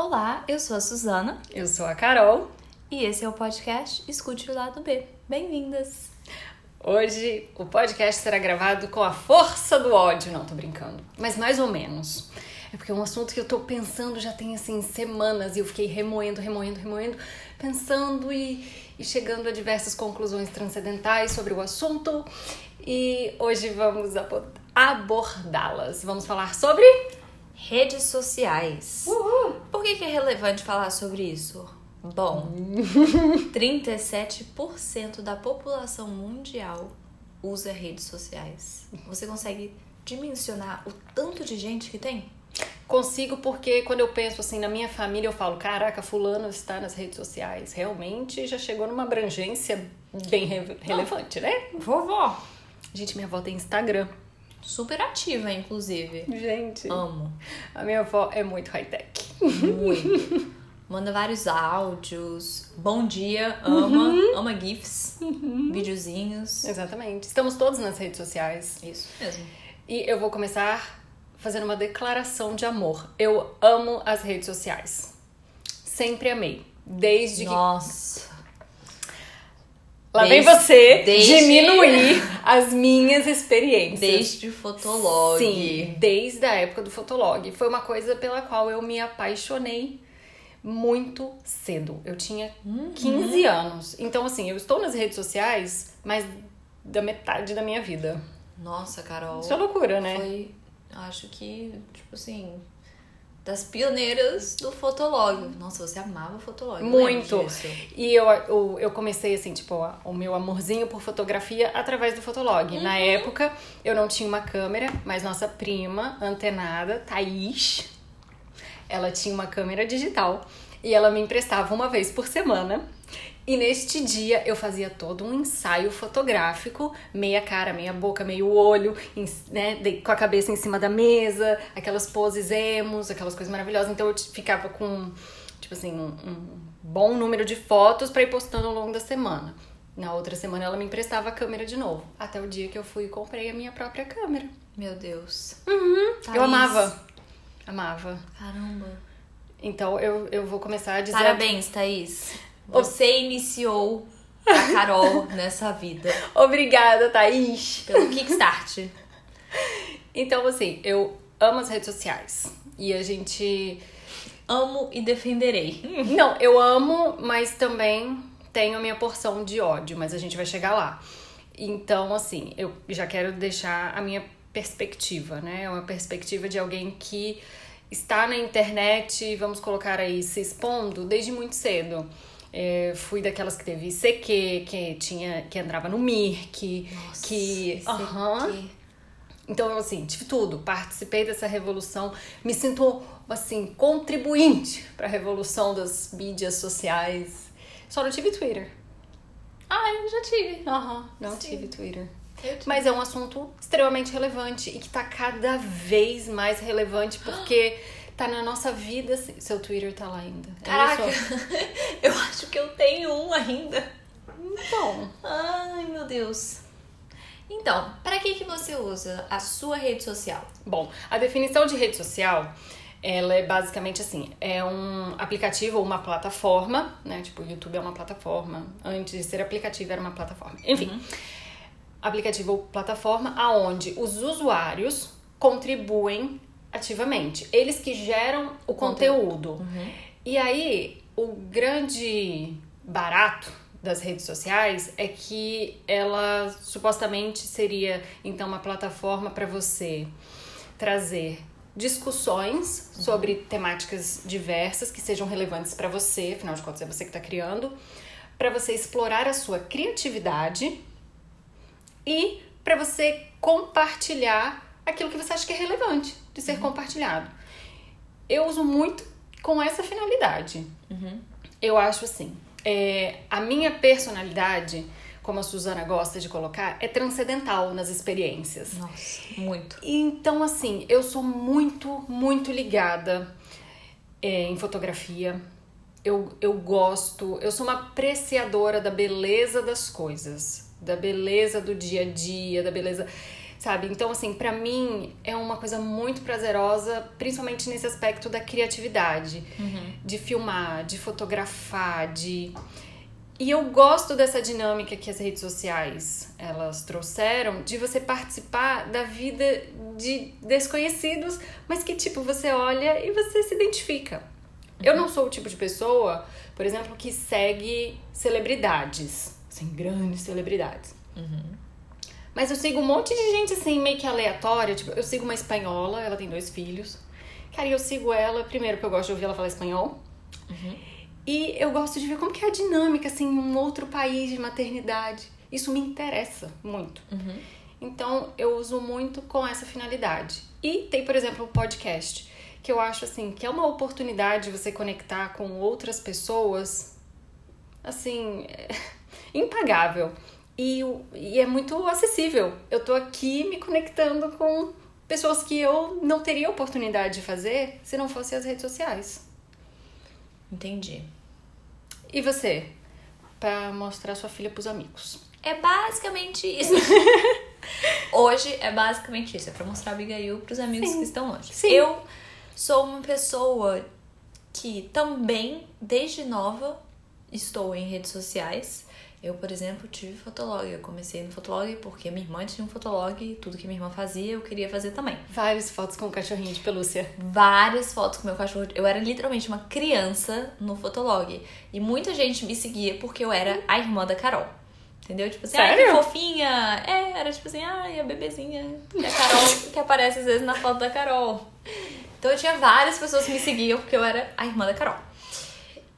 Olá, eu sou a Suzana Eu sou a Carol. e esse é o podcast Escute o Lado B. Bem-vindas! Hoje o podcast será gravado com a força do ódio. Não, tô brincando. Mas mais ou menos. É porque é um assunto que eu tô pensando já tem assim semanas e eu fiquei remoendo, remoendo, remoendo, pensando e, e chegando a diversas conclusões transcendentais sobre o assunto. E hoje vamos abo- abordá-las. Vamos falar sobre. Redes sociais. Por que, que é relevante falar sobre isso? Bom, 37% da população mundial usa redes sociais. Você consegue dimensionar o tanto de gente que tem? Consigo porque quando eu penso assim na minha família, eu falo, caraca, fulano está nas redes sociais. Realmente já chegou numa abrangência bem re- relevante, né? Vovó! Gente, minha avó tem Instagram. Super ativa, inclusive. Gente, Amo. a minha avó é muito high-tech. Muito. Manda vários áudios. Bom dia, ama. Ama GIFs. Videozinhos. Exatamente. Estamos todos nas redes sociais. Isso mesmo. E eu vou começar fazendo uma declaração de amor. Eu amo as redes sociais. Sempre amei. Desde que Nossa. Lá vem você desde- diminuir as minhas experiências. Desde o Fotolog. Sim, desde a época do Fotolog. Foi uma coisa pela qual eu me apaixonei muito cedo. Eu tinha Uhum. 15 anos. Então, assim, eu estou nas redes sociais, mas da metade da minha vida. Nossa, Carol. Isso é loucura, né? Foi, acho que, tipo assim, das pioneiras do Fotolog. Nossa, você amava o Fotolog. eu Muito. E eu, eu, eu comecei, assim, tipo, o meu amorzinho por fotografia através do Fotolog. Uhum. Na época, eu não tinha uma câmera, mas nossa prima, antenada, Thaís, ela tinha uma câmera digital. E ela me emprestava uma vez por semana. E neste dia eu fazia todo um ensaio fotográfico, meia cara, meia boca, meio olho, né, com a cabeça em cima da mesa, aquelas poses emos, aquelas coisas maravilhosas. Então eu ficava com, tipo assim, um, um bom número de fotos pra ir postando ao longo da semana. Na outra semana ela me emprestava a câmera de novo. Até o dia que eu fui e comprei a minha própria câmera. Meu Deus. Eu Thaís. amava. Amava. Caramba. Então eu, eu vou começar a dizer. Parabéns, Thaís. Você iniciou a Carol nessa vida. Obrigada, Thaís. Pelo Kickstart. Então, assim, eu amo as redes sociais. E a gente. Amo e defenderei. Não, eu amo, mas também tenho a minha porção de ódio, mas a gente vai chegar lá. Então, assim, eu já quero deixar a minha perspectiva, né? É uma perspectiva de alguém que está na internet, vamos colocar aí, se expondo desde muito cedo. É, fui daquelas que teve CQ, que tinha, que entrava no Mirk, que. esse Aham. aqui. Então, assim, tive tudo, participei dessa revolução, me sinto, assim, contribuinte para a revolução das mídias sociais. Só não tive Twitter. Ah, eu já tive. Aham, não Sim. tive Twitter. Mas é um assunto extremamente relevante e que tá cada vez mais relevante porque tá na nossa vida. assim, Seu Twitter tá lá ainda. É Caraca, eu acho que eu tenho um ainda. Bom, Ai, meu Deus. Então, para que que você usa a sua rede social? Bom, a definição de rede social, ela é basicamente assim, é um aplicativo ou uma plataforma, né? Tipo, o YouTube é uma plataforma, antes de ser aplicativo era uma plataforma. Enfim, aplicativo ou plataforma aonde os usuários contribuem ativamente, eles que geram o conteúdo. E aí, o grande barato das redes sociais é que ela supostamente seria então uma plataforma para você trazer discussões sobre temáticas diversas que sejam relevantes para você, afinal de contas é você que está criando, para você explorar a sua criatividade e para você compartilhar aquilo que você acha que é relevante de ser compartilhado. Eu uso muito com essa finalidade. Eu acho assim, é, a minha personalidade, como a Suzana gosta de colocar, é transcendental nas experiências. Nossa, muito. Então, assim, eu sou muito, muito ligada é, em fotografia. Eu, eu gosto, eu sou uma apreciadora da beleza das coisas, da beleza do dia a dia, da beleza. Sabe? Então, assim, pra mim é uma coisa muito prazerosa, principalmente nesse aspecto da criatividade, de filmar, de fotografar, de. E eu gosto dessa dinâmica que as redes sociais elas trouxeram de você participar da vida de desconhecidos, mas que tipo você olha e você se identifica. Eu não sou o tipo de pessoa, por exemplo, que segue celebridades, assim, grandes celebridades. Mas eu sigo um monte de gente assim, meio que aleatória. Tipo, eu sigo uma espanhola, ela tem dois filhos. Cara, e eu sigo ela, primeiro, porque eu gosto de ouvir ela falar espanhol. E eu gosto de ver como que é a dinâmica, assim, em um outro país de maternidade. Isso me interessa muito. Então, eu uso muito com essa finalidade. E tem, por exemplo, o podcast, que eu acho, assim, que é uma oportunidade de você conectar com outras pessoas, assim, é impagável. E, e é muito acessível. Eu tô aqui me conectando com pessoas que eu não teria oportunidade de fazer se não fossem as redes sociais. Entendi. E você? Pra mostrar sua filha pros amigos. É basicamente isso. Hoje é basicamente isso. É pra mostrar a Abigail pros amigos que estão longe. Sim. Eu sou uma pessoa que também, desde nova, estou em redes sociais. Eu, por exemplo, tive fotolog. Eu comecei no fotolog porque minha irmã tinha um fotolog e tudo que minha irmã fazia eu queria fazer também. Várias fotos com o cachorrinho de pelúcia. várias fotos com meu cachorro. Eu era literalmente uma criança no Fotolog. E muita gente me seguia porque eu era a irmã da Carol. Entendeu? Tipo assim, ai, que Sério? fofinha. É, era tipo assim, ai, a bebezinha da Carol que aparece às vezes na foto da Carol. Então eu tinha várias pessoas que me seguiam porque eu era a irmã da Carol.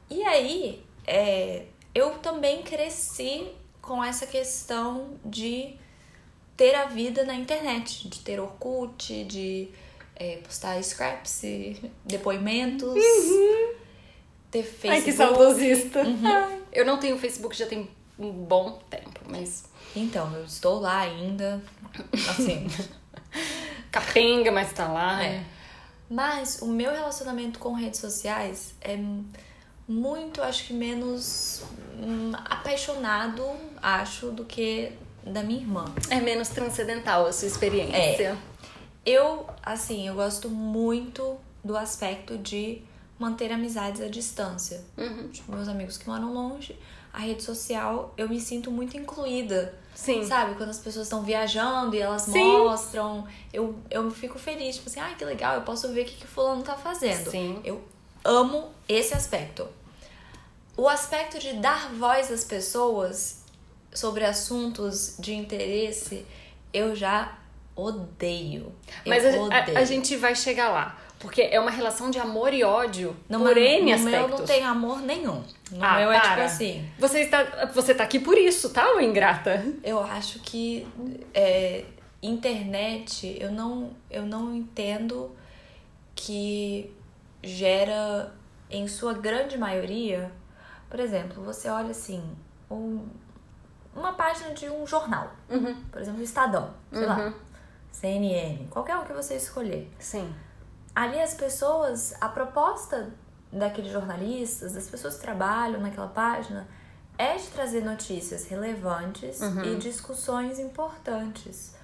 E aí, é, eu também cresci com essa questão de ter a vida na internet, de ter Orkut, de é, postar scraps, depoimentos, ter Facebook. Ai, que saudosista. Ai, Eu não tenho Facebook já tem um bom tempo, mas Então, eu estou lá ainda, assim. capenga, mas tá lá. É. Mas o meu relacionamento com redes sociais é muito, acho que menos hum, apaixonado, acho, do que da minha irmã. É menos transcendental a sua experiência. Eu, assim, eu gosto muito do aspecto de manter amizades à distância. Uhum. Tipo, meus amigos que moram longe, a rede social, eu me sinto muito incluída. Sim. Sabe? Quando as pessoas estão viajando e elas Sim. mostram, eu, eu fico feliz. Tipo assim, ai, que legal, eu posso ver o que, que fulano tá fazendo. Sim. Eu amo esse aspecto. O aspecto de dar voz às pessoas sobre assuntos de interesse, eu já odeio. Mas a, a- odeio. a gente vai chegar lá. Porque é uma relação de amor e ódio no por meu, N no aspectos. meu não tem amor nenhum. No Ah, meu é tipo para. assim. Você está, você tá aqui por isso, tá, ô ingrata? Eu acho que é, internet, eu não, eu não entendo que gera, em sua grande maioria, por exemplo, você olha assim, um- uma página de um jornal, por exemplo, Estadão, sei lá, CNN, qualquer um que você escolher. Sim. Ali as pessoas, a proposta daqueles jornalistas, das pessoas que trabalham naquela página, é de trazer notícias relevantes e discussões importantes.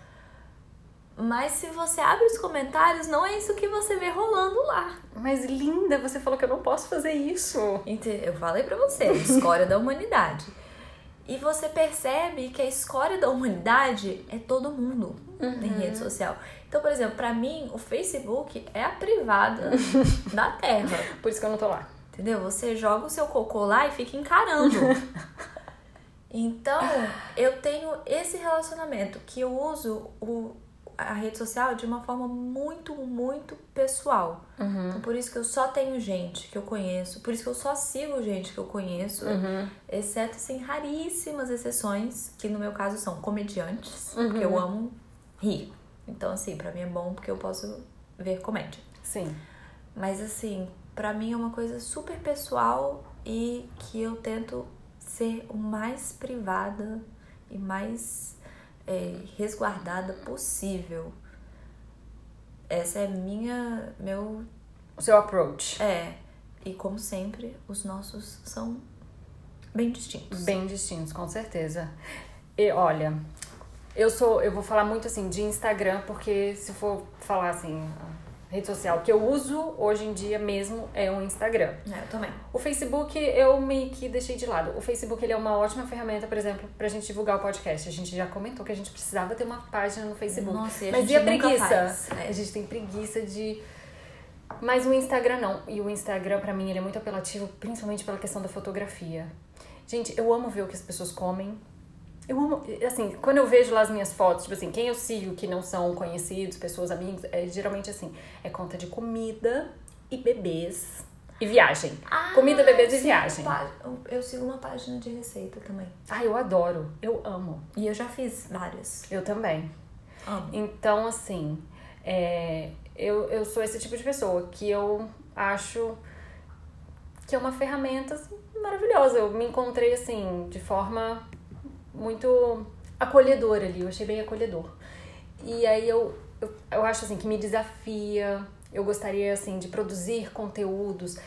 Mas se você abre os comentários, não é isso que você vê rolando lá. Mas linda, você falou que eu não posso fazer isso. Eu falei pra você, a escória da humanidade. E você percebe que a escória da humanidade é todo mundo em rede social. Então, por exemplo, pra mim, o Facebook é a privada da Terra. Por isso que eu não tô lá. Entendeu? Você joga o seu cocô lá e fica encarando. Então, eu tenho esse relacionamento que eu uso o, a rede social de uma forma muito, muito pessoal. Então, por isso que eu só tenho gente que eu conheço, por isso que eu só sigo gente que eu conheço, exceto, assim, raríssimas exceções, que no meu caso são comediantes, porque eu amo rir. Então, assim, pra mim é bom porque eu posso ver comédia. Sim. Mas assim, pra mim é uma coisa super pessoal e que eu tento ser o mais privada e mais é, resguardada possível. Essa é minha, meu, O seu approach. é. E como sempre, os nossos são bem distintos. Bem distintos, com certeza. E olha, Eu sou, eu vou falar muito assim de Instagram, porque se for falar assim, rede social que eu uso hoje em dia mesmo é o Instagram. É, eu também. O Facebook eu meio que deixei de lado. O Facebook ele é uma ótima ferramenta, por exemplo, pra gente divulgar o podcast. A gente já comentou que a gente precisava ter uma página no Facebook. Nossa, e a Mas gente e a preguiça? faz. É. A gente tem preguiça de. Mas o Instagram não. E o Instagram, pra mim, ele é muito apelativo, principalmente pela questão da fotografia. Gente, eu amo ver o que as pessoas comem. Eu amo, assim, quando eu vejo lá as minhas fotos, tipo assim, quem eu sigo que não são conhecidos, pessoas, amigos, é geralmente assim, é conta de comida e bebês e viagem. comida, bebês e viagem. Eu sigo uma página de receita também. Ah, eu adoro, eu amo. E eu já fiz várias. Eu também. Amo. Então, assim, é, eu, eu sou esse tipo de pessoa que eu acho que é uma ferramenta assim, maravilhosa. Eu me encontrei, assim, de forma muito acolhedora ali. Eu achei bem acolhedor. E aí eu, eu, eu acho, assim, que me desafia. Eu gostaria, assim, de produzir conteúdos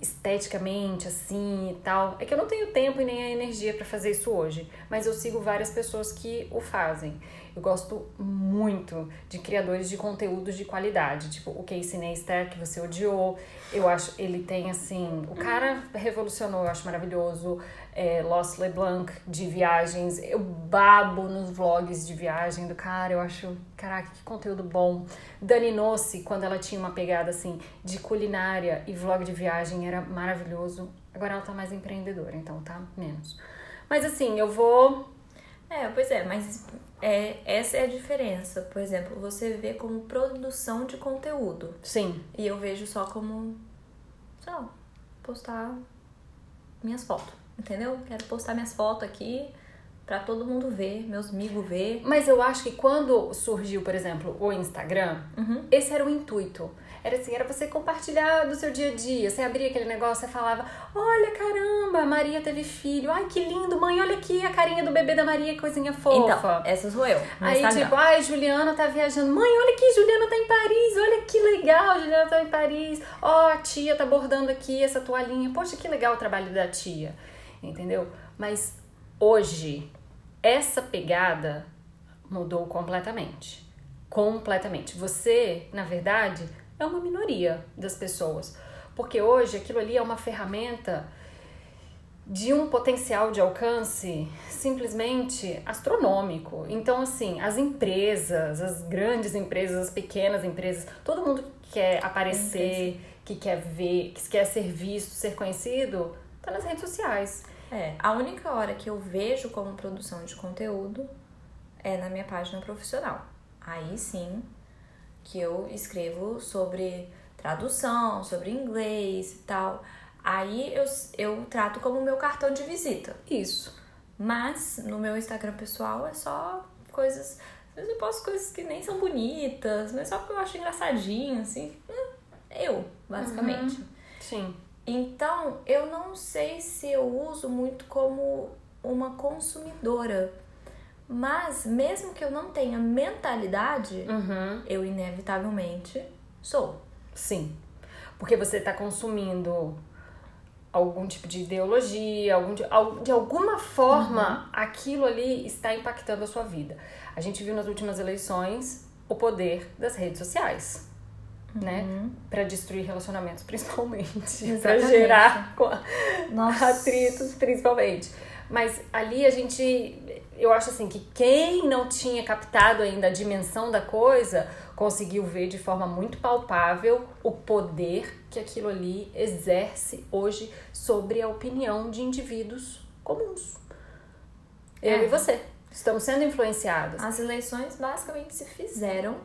esteticamente, assim, e tal. É que eu não tenho tempo e nem a energia pra fazer isso hoje. Mas eu sigo várias pessoas que o fazem. Eu gosto muito de criadores de conteúdos de qualidade, tipo o Casey Neistat, que você odiou. Eu acho ele tem assim, o cara revolucionou, eu acho maravilhoso. É, Lost LeBlanc de viagens, eu babo nos vlogs de viagem do cara, eu acho, caraca, que conteúdo bom. Dani Nossi, quando ela tinha uma pegada assim de culinária e vlog de viagem, era maravilhoso. Agora ela tá mais empreendedora, então tá menos. Mas assim, eu vou É, pois é, mas é, essa é a diferença. Por exemplo, você vê como produção de conteúdo. Sim, E eu vejo só como, sei lá, postar minhas fotos. Entendeu? Quero postar minhas fotos aqui pra todo mundo ver, meus amigos ver. Mas eu acho que quando surgiu, por exemplo, o Instagram, esse era o intuito. Era assim, era você compartilhar do seu dia a dia. Você abria aquele negócio e falava: Olha, caramba, a Maria teve filho. Ai, que lindo, mãe, olha aqui a carinha do bebê da Maria, que coisinha fofa. Então, essa sou eu. Aí, Instagram. tipo, ai, Juliana tá viajando. Mãe, olha aqui, Juliana tá em Paris. Olha que legal, Juliana tá em Paris. Ó, a tia tá bordando aqui essa toalhinha. Poxa, que legal o trabalho da tia. Entendeu? Mas hoje, essa pegada mudou completamente. Completamente. Você, na verdade, é uma minoria das pessoas. Porque hoje aquilo ali é uma ferramenta de um potencial de alcance simplesmente astronômico. Então, assim, as empresas, as grandes empresas, as pequenas empresas, todo mundo que quer aparecer, que quer ver, que quer ser visto, ser conhecido, tá nas redes sociais. É, a única hora que eu vejo como produção de conteúdo é na minha página profissional. Aí sim que eu escrevo sobre tradução, sobre inglês e tal. Aí eu, eu trato como meu cartão de visita. Isso. Mas no meu Instagram pessoal é só coisas. Às vezes eu posto coisas que nem são bonitas, mas só porque eu acho engraçadinho, assim. Hum, Eu, basicamente. Sim. Então, eu não sei se eu uso muito como uma consumidora. Mas, mesmo que eu não tenha mentalidade, Uhum. eu inevitavelmente sou. Sim. Porque você está consumindo algum tipo de ideologia, algum de, de alguma forma aquilo ali está impactando a sua vida. A gente viu nas últimas eleições o poder das redes sociais. Né? Pra destruir relacionamentos, principalmente. Pra Exatamente. gerar Nossa. atritos, principalmente. Mas ali a gente. Eu acho assim que quem não tinha captado ainda a dimensão da coisa conseguiu ver de forma muito palpável o poder que aquilo ali exerce hoje sobre a opinião de indivíduos comuns. Eu É. e você. Estamos sendo influenciadas. As eleições basicamente se fizeram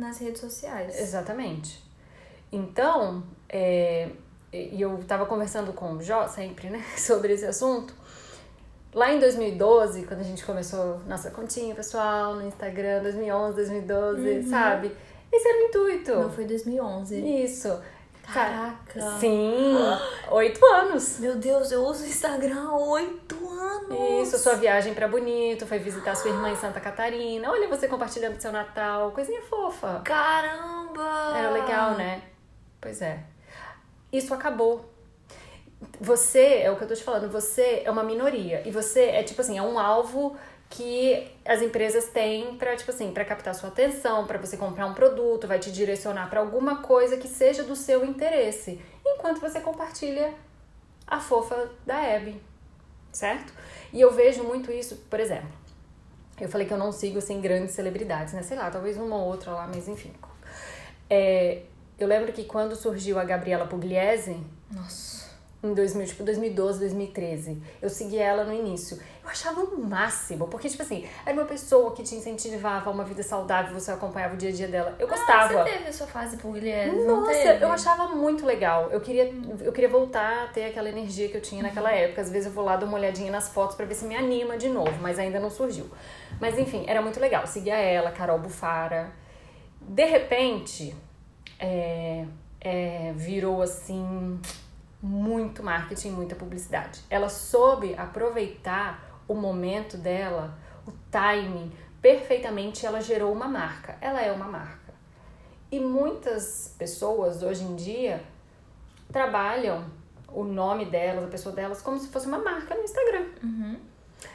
nas redes sociais. Exatamente. Então, é, e eu tava conversando com o Jó sempre, né, sobre esse assunto. Lá em 2012, quando a gente começou nossa continha pessoal no Instagram, 2011, 2012, sabe? Esse era o intuito. Não foi 2011. Isso. Caraca. Sim, oito anos. Meu Deus, eu uso o Instagram há oito anos. Isso, sua viagem pra Bonito, foi visitar sua irmã em Santa Catarina. Olha você compartilhando seu Natal, coisinha fofa. Caramba! Era legal, né? Pois é. Isso acabou. Você, é o que eu tô te falando, você é uma minoria. E você é tipo assim, é um alvo que as empresas têm para tipo assim, para captar sua atenção, para você comprar um produto, vai te direcionar para alguma coisa que seja do seu interesse, enquanto você compartilha a fofa da Abby, certo? E eu vejo muito isso, por exemplo. Eu falei que eu não sigo assim grandes celebridades, né? Sei lá, talvez uma ou outra lá, mas enfim. É, eu lembro que quando surgiu a Gabriela Pugliese, Nossa. Em 2000, tipo, 2012, 2013. Eu segui ela no início. Eu achava o máximo, porque, tipo assim, era uma pessoa que te incentivava a uma vida saudável, você acompanhava o dia a dia dela. Eu gostava. Ah, você teve a sua fase pugliese, não Nossa, teve? eu achava muito legal. Eu queria, eu queria voltar a ter aquela energia que eu tinha naquela época. Às vezes eu vou lá dar uma olhadinha nas fotos pra ver se me anima de novo, mas ainda não surgiu. Mas enfim, era muito legal. Seguia ela, Carol Bufara. De repente, é, é, virou assim muito marketing, muita publicidade. Ela soube aproveitar o momento dela, o timing, perfeitamente. Ela gerou uma marca. Ela é uma marca. E muitas pessoas hoje em dia trabalham o nome delas, a pessoa delas, como se fosse uma marca no Instagram.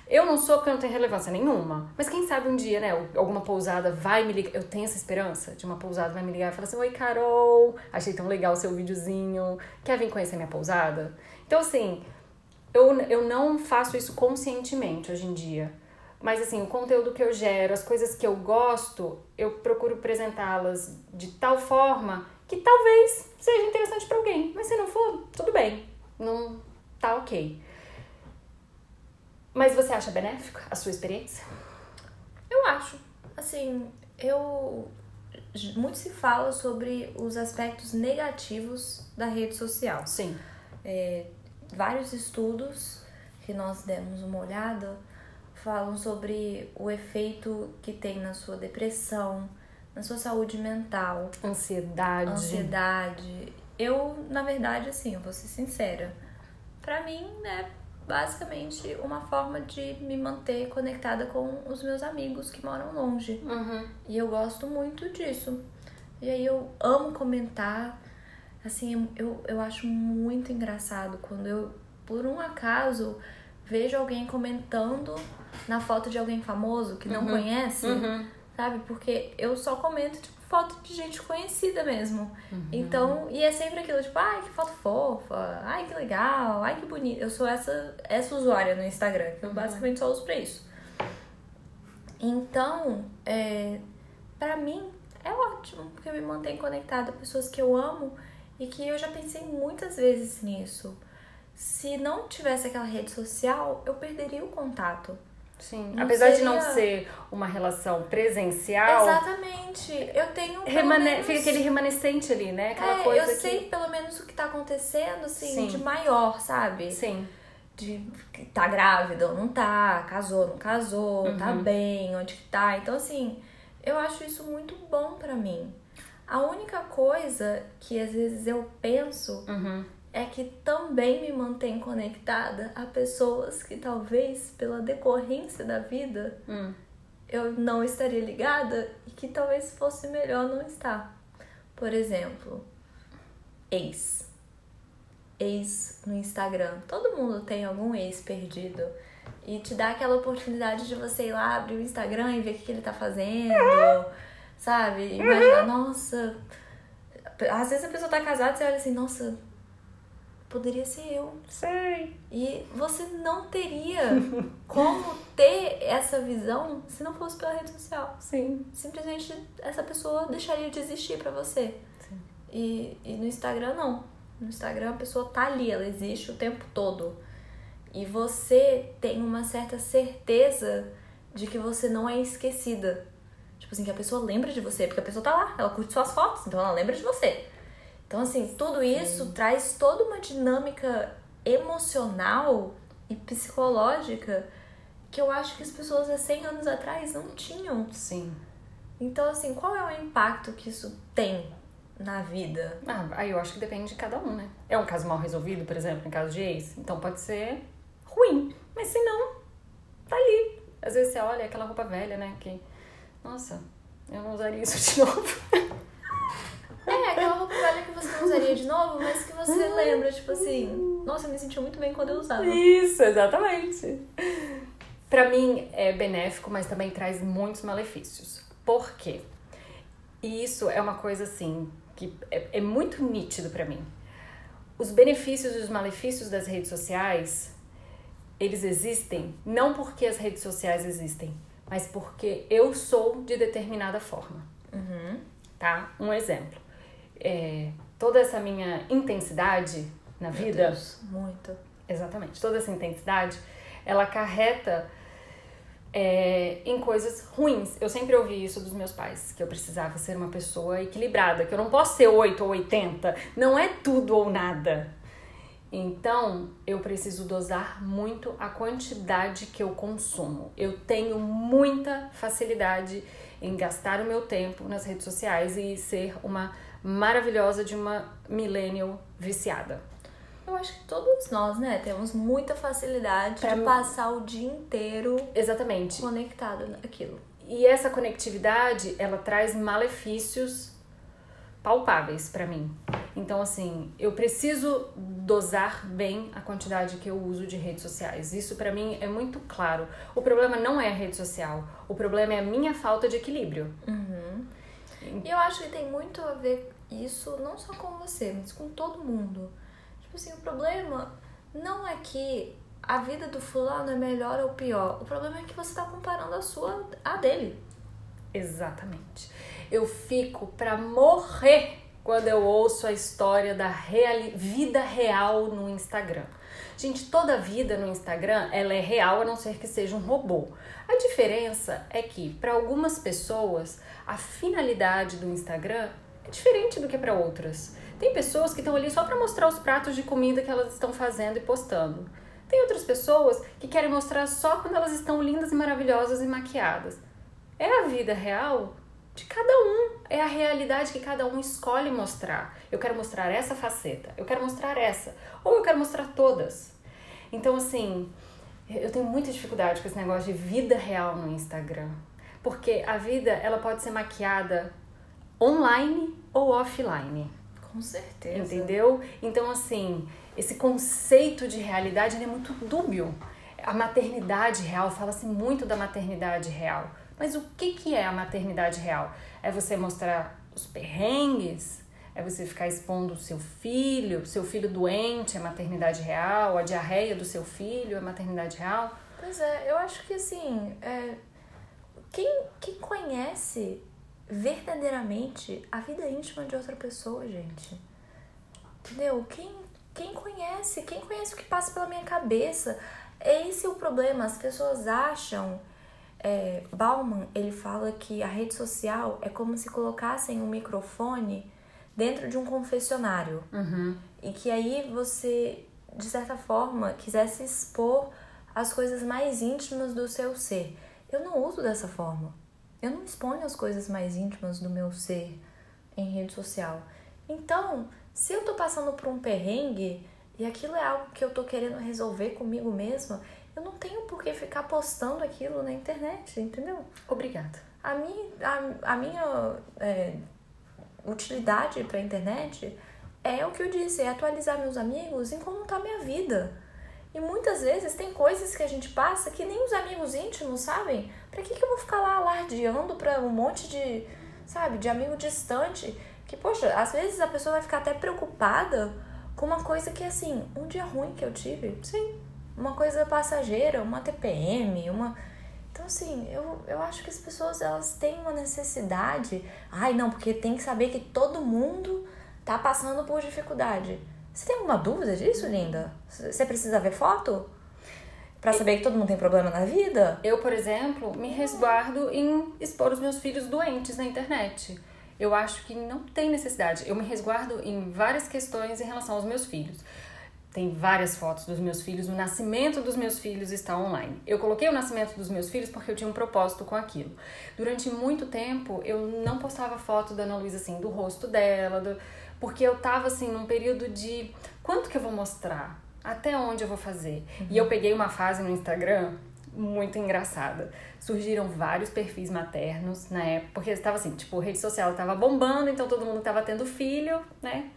Eu não sou porque eu não tenho relevância nenhuma. Mas quem sabe um dia, né, alguma pousada vai me ligar. Eu tenho essa esperança de uma pousada vai me ligar e falar assim: Oi, Carol, achei tão legal o seu videozinho. Quer vir conhecer minha pousada? Então, assim, eu, eu não faço isso conscientemente hoje em dia. Mas, assim, o conteúdo que eu gero, as coisas que eu gosto, eu procuro apresentá-las de tal forma que talvez seja interessante para alguém. Mas se não for, tudo bem. Não tá ok. Mas você acha benéfico a sua experiência? Eu acho. Assim, eu. Muito se fala sobre os aspectos negativos da rede social. Sim. É, vários estudos que nós demos uma olhada falam sobre o efeito que tem na sua depressão, na sua saúde mental, Ansiedade. ansiedade. Eu, na verdade, assim, eu vou ser sincera. Pra mim, é basicamente uma forma de me manter conectada com os meus amigos que moram longe. Uhum. E eu gosto muito disso. E aí eu amo comentar. Assim, eu, eu acho muito engraçado quando eu, por um acaso, vejo alguém comentando na foto de alguém famoso que não Uhum. conhece, Uhum. sabe? Porque eu só comento, tipo, foto de gente conhecida mesmo. Uhum. Então, e é sempre aquilo, tipo, ai, que foto fofa, ai, que legal, ai, que bonito. Eu sou essa, essa usuária no Instagram, que eu basicamente só uso pra isso. Então, é, pra mim, é ótimo, porque me mantém conectada a pessoas que eu amo e que eu já pensei muitas vezes nisso. Se não tivesse aquela rede social, eu perderia o contato. Sim. Não Apesar de não seria- ser uma relação presencial, Exatamente. Eu tenho. remane- menos- fica aquele remanescente ali, né? Aquela é, coisa eu que. sei pelo menos o que tá acontecendo, assim, Sim. de maior, sabe? Sim. De tá grávida ou não tá, casou, não casou, tá Uhum. bem, onde que tá. Então, assim, eu acho isso muito bom pra mim. A única coisa que às vezes eu penso Uhum. É que também me mantém conectada a pessoas que talvez pela decorrência da vida Hum. eu não estaria ligada e que talvez fosse melhor não estar. Por exemplo, ex. Ex no Instagram. Todo mundo tem algum ex perdido. E te dá aquela oportunidade de você ir lá abrir o Instagram e ver o que, que ele tá fazendo. Sabe? Imaginar, nossa. Às vezes a pessoa tá casada e você olha assim, nossa, poderia ser eu. Sei. E você não teria como ter essa visão se não fosse pela rede social. Sim. Simplesmente essa pessoa deixaria de existir pra você. E, e no Instagram não. No Instagram a pessoa tá ali, ela existe o tempo todo. E você tem uma certa certeza de que você não é esquecida. Tipo assim, que a pessoa lembra de você, porque a pessoa tá lá, ela curte suas fotos, então ela lembra de você. Então, assim, tudo isso traz toda uma dinâmica emocional e psicológica que eu acho que as pessoas há 100 anos atrás não tinham. Sim. Então, assim, qual é o impacto que isso tem na vida? Ah, aí eu acho que depende de cada um, né? É um caso mal resolvido, por exemplo, em caso de ex, então pode ser ruim. Mas se não, tá ali. Às vezes você olha aquela roupa velha, né? Que, nossa, eu não usaria isso de novo. É, aquela roupa velha que você não usaria de novo, mas que você lembra, tipo assim, nossa, eu me senti muito bem quando eu usava. Isso, exatamente. para mim é benéfico, mas também traz muitos malefícios. Por quê? E isso é uma coisa assim que é, é muito nítido para mim. Os benefícios e os malefícios das redes sociais, eles existem não porque as redes sociais existem, mas porque eu sou de determinada forma. Uhum. Tá? Um exemplo. É, toda essa minha intensidade na Meu vida, Deus, muito. exatamente, toda essa intensidade, ela acarreta é, em coisas ruins. Eu sempre ouvi isso dos meus pais, que eu precisava ser uma pessoa equilibrada, que eu não posso ser 8 ou 80, não é tudo ou nada. Então, eu preciso dosar muito a quantidade que eu consumo. Eu tenho muita facilidade em gastar o meu tempo nas redes sociais e ser uma maravilhosa de uma millennial viciada. Eu acho que todos nós, né, temos muita facilidade Pra de passar o dia inteiro Exatamente. conectado naquilo. E essa conectividade, ela traz malefícios palpáveis pra mim. Então, assim, eu preciso dosar bem a quantidade que eu uso de redes sociais. Isso pra mim é muito claro. O problema não é a rede social, o problema é a minha falta de equilíbrio. E eu acho que tem muito a ver isso, não só com você, mas com todo mundo. Tipo assim, o problema não é que a vida do fulano é melhor ou pior. O problema é que você tá comparando a sua a dele. Exatamente. Eu fico pra morrer quando eu ouço a história da reali vida real no Instagram. Gente, toda vida no Instagram ela é real a não ser que seja um robô. A diferença é que para algumas pessoas a finalidade do Instagram é diferente do que para outras. Tem pessoas que estão ali só para mostrar os pratos de comida que elas estão fazendo e postando. Tem outras pessoas que querem mostrar só quando elas estão lindas e maravilhosas e maquiadas. É a vida real de cada um. É a realidade que cada um escolhe mostrar. Eu quero mostrar essa faceta, eu quero mostrar essa, ou eu quero mostrar todas. Então, assim, eu tenho muita dificuldade com esse negócio de vida real no Instagram. Porque a vida, ela pode ser maquiada online ou offline. Com certeza. Entendeu? Então, assim, esse conceito de realidade é muito dúbio. A maternidade real, fala-se muito da maternidade real. Mas o que, que é a maternidade real? É você mostrar os perrengues? É você ficar expondo o seu filho, seu filho doente é maternidade real, a diarreia do seu filho é maternidade real? Pois é, eu acho que assim, é, quem, quem conhece verdadeiramente a vida íntima de outra pessoa, gente? Entendeu? Quem, quem conhece? Quem conhece o que passa pela minha cabeça? Esse é o problema. As pessoas acham. É, Bauman ele fala que a rede social é como se colocassem um microfone dentro de um confessionário e que aí você, de certa forma, quisesse expor as coisas mais íntimas do seu ser. Eu não uso dessa forma. Eu não exponho as coisas mais íntimas do meu ser em rede social. Então, se eu tô passando por um perrengue e aquilo é algo que eu tô querendo resolver comigo mesma, eu não tenho por que ficar postando aquilo na internet, entendeu? Obrigada. A minha, a, a minha é, utilidade para a internet é o que eu disse, é atualizar meus amigos em como tá a minha vida. E muitas vezes tem coisas que a gente passa que nem os amigos íntimos sabem. Pra que, que eu vou ficar lá alardeando pra um monte de, sabe, de amigo distante? Que, poxa, às vezes a pessoa vai ficar até preocupada com uma coisa que, assim, um dia ruim que eu tive. Sim. Uma coisa passageira, uma TPM, uma. Então, assim, eu, eu acho que as pessoas elas têm uma necessidade. Ai, não, porque tem que saber que todo mundo tá passando por dificuldade. Você tem alguma dúvida disso, linda? Você precisa ver foto? Pra saber que todo mundo tem problema na vida? Eu, por exemplo, me resguardo em expor os meus filhos doentes na internet. Eu acho que não tem necessidade. Eu me resguardo em várias questões em relação aos meus filhos. Tem várias fotos dos meus filhos, o nascimento dos meus filhos está online. Eu coloquei o nascimento dos meus filhos porque eu tinha um propósito com aquilo. Durante muito tempo eu não postava foto da Ana Luísa assim, do rosto dela, do... porque eu tava assim num período de quanto que eu vou mostrar? Até onde eu vou fazer? E eu peguei uma fase no Instagram muito engraçada. Surgiram vários perfis maternos na época, porque estava assim, tipo, rede social estava bombando, então todo mundo estava tendo filho, né?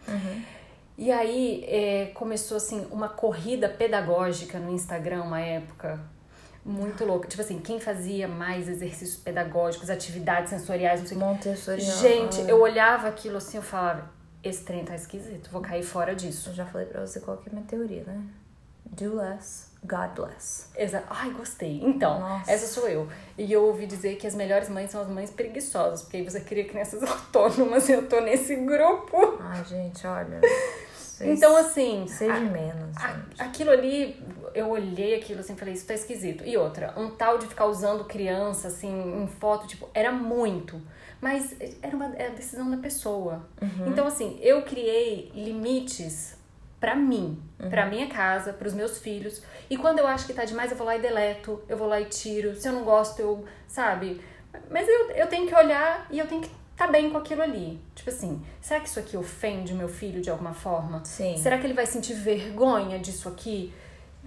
E aí é, começou assim uma corrida pedagógica no Instagram uma época. Muito louca. Tipo assim, quem fazia mais exercícios pedagógicos, atividades sensoriais, não sei o que. Gente, eu olhava aquilo assim, eu falava, esse trem tá esquisito, vou cair fora disso. Eu já falei pra você qual que é a minha teoria, né? Do less, God bless. Exa Ai, gostei. Então, Nossa. essa sou eu. E eu ouvi dizer que as melhores mães são as mães preguiçosas, porque aí você cria crianças autônomas e eu tô nesse grupo. Ai, gente, olha. Então, assim, Seja menos, a- gente. aquilo ali, eu olhei aquilo assim e falei, isso tá esquisito. E outra, um tal de ficar usando criança, assim, em foto, tipo, era muito. Mas era uma é a decisão da pessoa. Então, assim, eu criei limites pra mim, pra minha casa, pros meus filhos. E quando eu acho que tá demais, eu vou lá e deleto, eu vou lá e tiro. Se eu não gosto, eu, sabe? Mas eu, eu tenho que olhar e eu tenho que tá bem com aquilo ali. Tipo assim, será que isso aqui ofende o meu filho de alguma forma? Sim. Será que ele vai sentir vergonha disso aqui?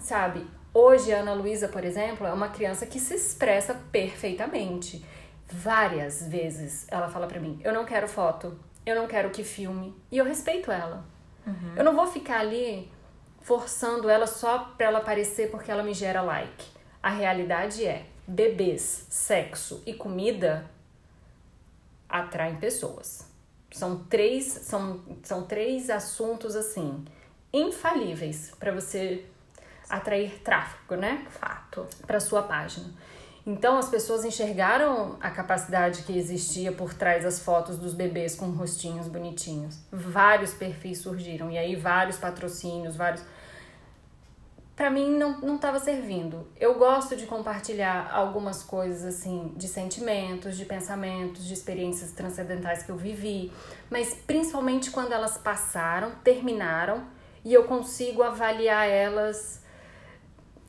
Sabe? Hoje, a Ana Luísa, por exemplo, é uma criança que se expressa perfeitamente. Várias vezes ela fala pra mim: eu não quero foto, eu não quero que filme. E eu respeito ela. Eu não vou ficar ali forçando ela só pra ela aparecer porque ela me gera like. A realidade é: bebês, sexo e comida atraem pessoas. São três, são, são três assuntos assim infalíveis para você atrair tráfego, né? Fato. Para sua página. Então as pessoas enxergaram a capacidade que existia por trás das fotos dos bebês com rostinhos bonitinhos. Vários perfis surgiram e aí vários patrocínios, vários Pra mim não, não tava servindo. Eu gosto de compartilhar algumas coisas assim, de sentimentos, de pensamentos, de experiências transcendentais que eu vivi, mas principalmente quando elas passaram, terminaram e eu consigo avaliar elas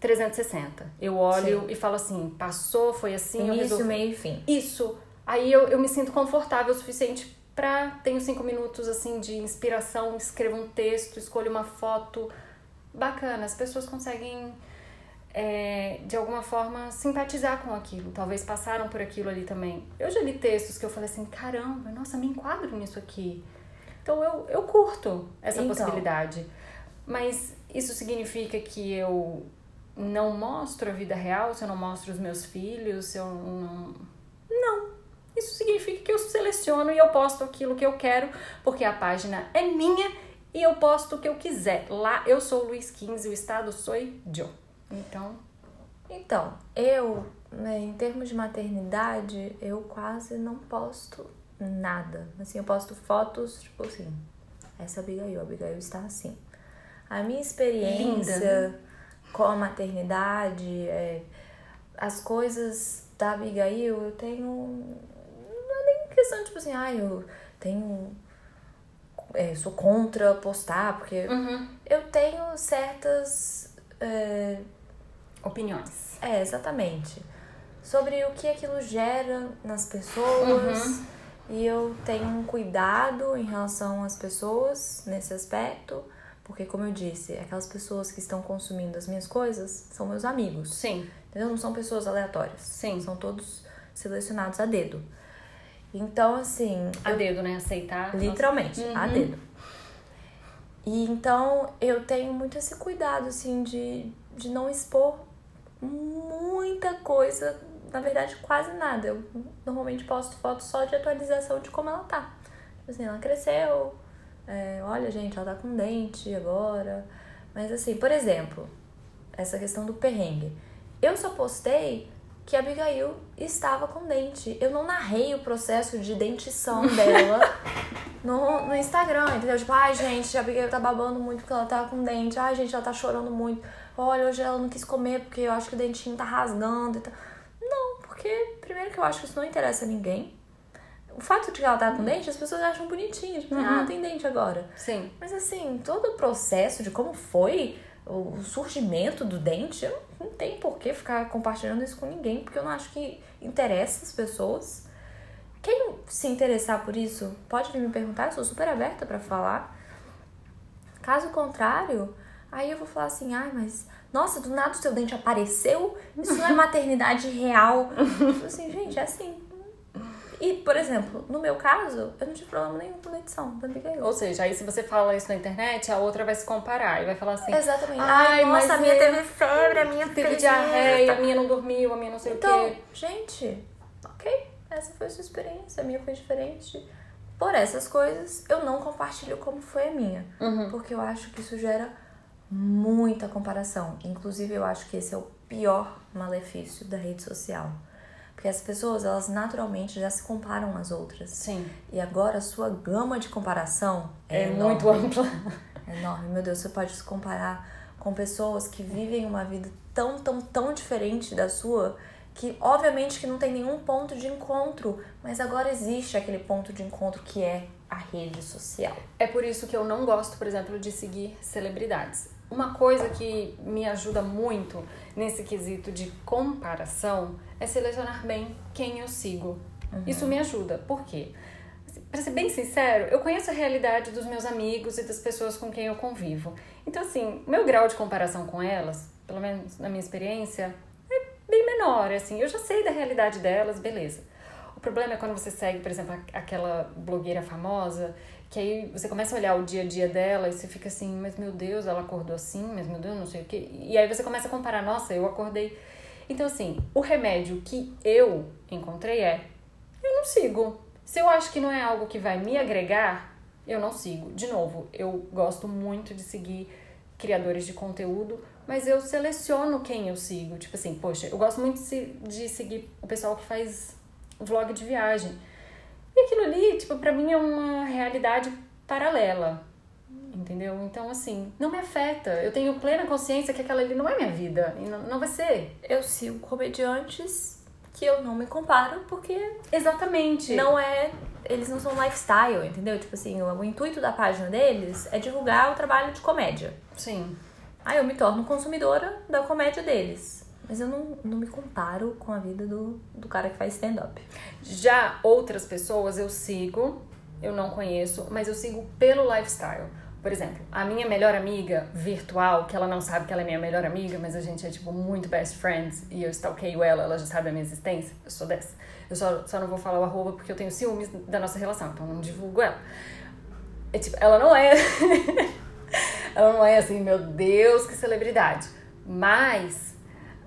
360. Eu olho e falo assim, passou, foi assim, eu Início, resolvi. meio e fim. Isso. Aí eu, eu me sinto confortável o suficiente pra. Tenho cinco minutos assim de inspiração, escrevo um texto, escolho uma foto. Bacana, as pessoas conseguem é, de alguma forma simpatizar com aquilo. Talvez passaram por aquilo ali também. Eu já li textos que eu falei assim: caramba, nossa, me enquadro nisso aqui. Então eu, eu curto essa Então. possibilidade. Mas isso significa que eu não mostro a vida real, se eu não mostro os meus filhos, se eu não. Não. Isso significa que eu seleciono e eu posto aquilo que eu quero, porque a página é minha e eu posto o que eu quiser. Lá eu sou o Luiz 15, o estado sou eu. Então, Então, eu, né, em termos de maternidade, eu quase não posto nada. Assim, eu posto fotos, tipo assim, essa Abigail, a Abigail está assim. A minha experiência Linda. Com a maternidade, é, as coisas da Abigail, eu tenho. Não é nem questão, tipo assim, ah, eu tenho. é, sou contra postar, porque eu tenho certas. é, opiniões. é, exatamente. Sobre o que aquilo gera nas pessoas. E eu tenho um cuidado em relação às pessoas nesse aspecto. Porque, como eu disse, aquelas pessoas que estão consumindo as minhas coisas são meus amigos. Sim. Entendeu? Não são pessoas aleatórias. Sim. São todos selecionados a dedo. Então, assim. A dedo, né? Aceitar. Literalmente, Uhum. a dedo. E então eu tenho muito esse cuidado, assim, de, de não expor muita coisa, na verdade, quase nada. Eu normalmente posto fotos só de atualização de como ela tá. Tipo assim, ela cresceu, é, olha, gente, ela tá com dente agora. Mas assim, por exemplo, essa questão do perrengue. Eu só postei que a Abigail estava com dente. Eu não narrei o processo de dentição dela no, no Instagram, entendeu? Tipo, ai, gente, a Abigail tá babando muito porque ela tá com dente. Ai, gente, ela tá chorando muito. Olha, hoje ela não quis comer porque eu acho que o dentinho tá rasgando e tal. Não, porque primeiro que eu acho que isso não interessa a ninguém. O fato de que ela tá com dente, as pessoas acham bonitinho. Tipo, ah, tem dente agora. Sim. Mas assim, todo o processo de como foi o surgimento do dente, eu não tenho por que ficar compartilhando isso com ninguém, porque eu não acho que interessa as pessoas. Quem se interessar por isso, pode vir me perguntar, eu sou super aberta pra falar. Caso contrário, aí eu vou falar assim, ai, mas nossa, do nada o seu dente apareceu? Isso não é maternidade real. Tipo assim, gente, é assim. E, por exemplo, no meu caso, eu não tive problema nenhum com a edição da Abigail. Ou seja, aí se você fala isso na internet, a outra vai se comparar e vai falar assim. Exatamente. Ai, Ai, mas nossa, a minha teve febre, a minha Teve diarreia, a minha não dormiu, a minha não sei Então, o quê. gente, ok. Essa foi a sua experiência, a minha foi diferente. Por essas coisas, eu não compartilho como foi a minha. Uhum. Porque eu acho que isso gera muita comparação. Inclusive, eu acho que esse é o pior malefício da rede social. Porque as pessoas, elas naturalmente já se comparam às outras. Sim. E agora a sua gama de comparação é, É muito ampla. É enorme. Meu Deus, você pode se comparar com pessoas que vivem uma vida tão, tão, tão diferente da sua que obviamente que não tem nenhum ponto de encontro, mas agora existe aquele ponto de encontro que é a rede social. É por isso que eu não gosto, por exemplo, de seguir celebridades. Uma coisa que me ajuda muito nesse quesito de comparação é selecionar bem quem eu sigo. Isso me ajuda. Por quê? Pra ser bem sincero, eu conheço a realidade dos meus amigos e das pessoas com quem eu convivo. Então, assim, meu grau de comparação com elas, pelo menos na minha experiência, é bem menor. Assim, eu já sei da realidade delas, beleza. O problema é quando você segue, por exemplo, aquela blogueira famosa, que aí você começa a olhar o dia a dia dela e você fica assim, mas meu Deus, ela acordou assim, mas meu Deus, não sei o quê. E aí você começa a comparar, nossa, eu acordei. Então, assim, o remédio que eu encontrei é: eu não sigo. Se eu acho que não é algo que vai me agregar, eu não sigo. De novo, eu gosto muito de seguir criadores de conteúdo, mas eu seleciono quem eu sigo. Tipo assim, poxa, eu gosto muito de se- de seguir o pessoal que faz vlog de viagem. E aquilo ali, tipo, pra mim é uma realidade paralela. Entendeu? Então, assim, não me afeta. Eu tenho plena consciência que aquela ali não é minha vida. E não, não vai ser. Eu sigo comediantes que eu não me comparo porque Exatamente. não é. Eles não são lifestyle, entendeu? Tipo assim, o, o intuito da página deles é divulgar o trabalho de comédia. Sim. Aí eu me torno consumidora da comédia deles. Mas eu não, não me comparo com a vida do, do cara que faz stand-up. Já outras pessoas eu sigo, eu não conheço, mas eu sigo pelo lifestyle. Por exemplo, a minha melhor amiga virtual, que ela não sabe que ela é minha melhor amiga, mas a gente é tipo muito best friends e eu stalkeio ela, ela já sabe a minha existência, eu sou dessa. Eu só, só não vou falar o arroba porque eu tenho ciúmes da nossa relação, então não divulgo ela. É tipo, ela não é. ela não é assim, meu Deus, que celebridade. Mas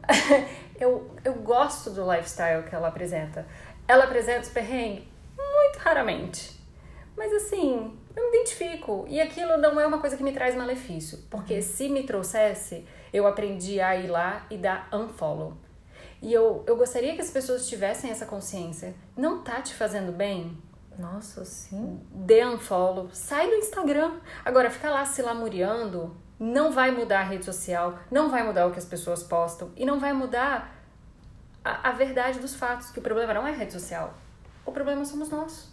eu, eu gosto do lifestyle que ela apresenta. Ela apresenta os perrengues muito raramente. Mas assim, eu me identifico. E aquilo não é uma coisa que me traz malefício. Porque se me trouxesse, eu aprendi a ir lá e dar unfollow. E eu, eu gostaria que as pessoas tivessem essa consciência. Não tá te fazendo bem? Nossa, sim. dê unfollow, sai do Instagram. Agora, ficar lá se lamuriando não vai mudar a rede social, não vai mudar o que as pessoas postam e não vai mudar a, a verdade dos fatos, que o problema não é a rede social. O problema somos nós.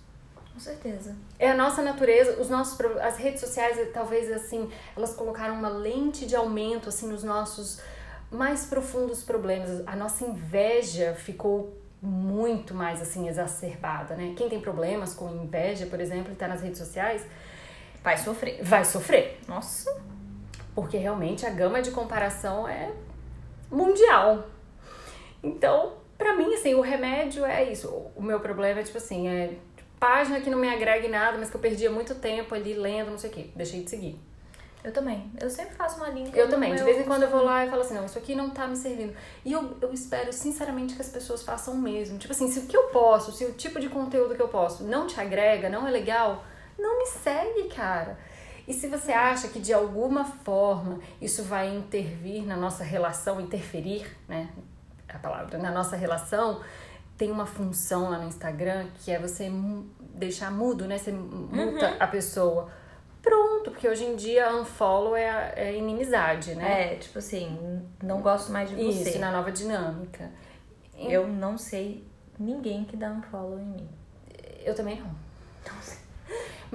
Com certeza. É a nossa natureza, os nossos as redes sociais, eh, talvez assim, elas colocaram uma lente de aumento assim nos nossos mais profundos problemas. A nossa inveja ficou muito mais assim exacerbada, né? Quem tem problemas com inveja, por exemplo, e tá nas redes sociais, Vai sofrer. vai sofrer, Nossa. Porque realmente a gama de comparação é mundial. Então, pra mim, assim, o remédio é isso. O meu problema é, tipo assim, é página que não me agrega em nada, mas que eu perdia muito tempo ali lendo, não sei o quê. Deixei de seguir. Eu também. Eu sempre faço uma linha. Eu também. De vez em quando eu vou lá e falo assim, não, isso aqui não tá me servindo. E eu, eu espero, sinceramente, que as pessoas façam o mesmo. Tipo assim, se o que eu posso, se o tipo de conteúdo que eu posto não te agrega, não é legal, não me segue, cara. E se você acha que de alguma forma isso vai intervir na nossa relação, interferir, né? A palavra, na nossa relação, tem uma função lá no Instagram que é você deixar mudo, né? Você muta a pessoa. Pronto, porque hoje em dia unfollow é, é inimizade, né? É, tipo assim, não gosto mais de você. Isso, na nova dinâmica. Eu não sei ninguém que dá um follow em mim. Eu também não. Quer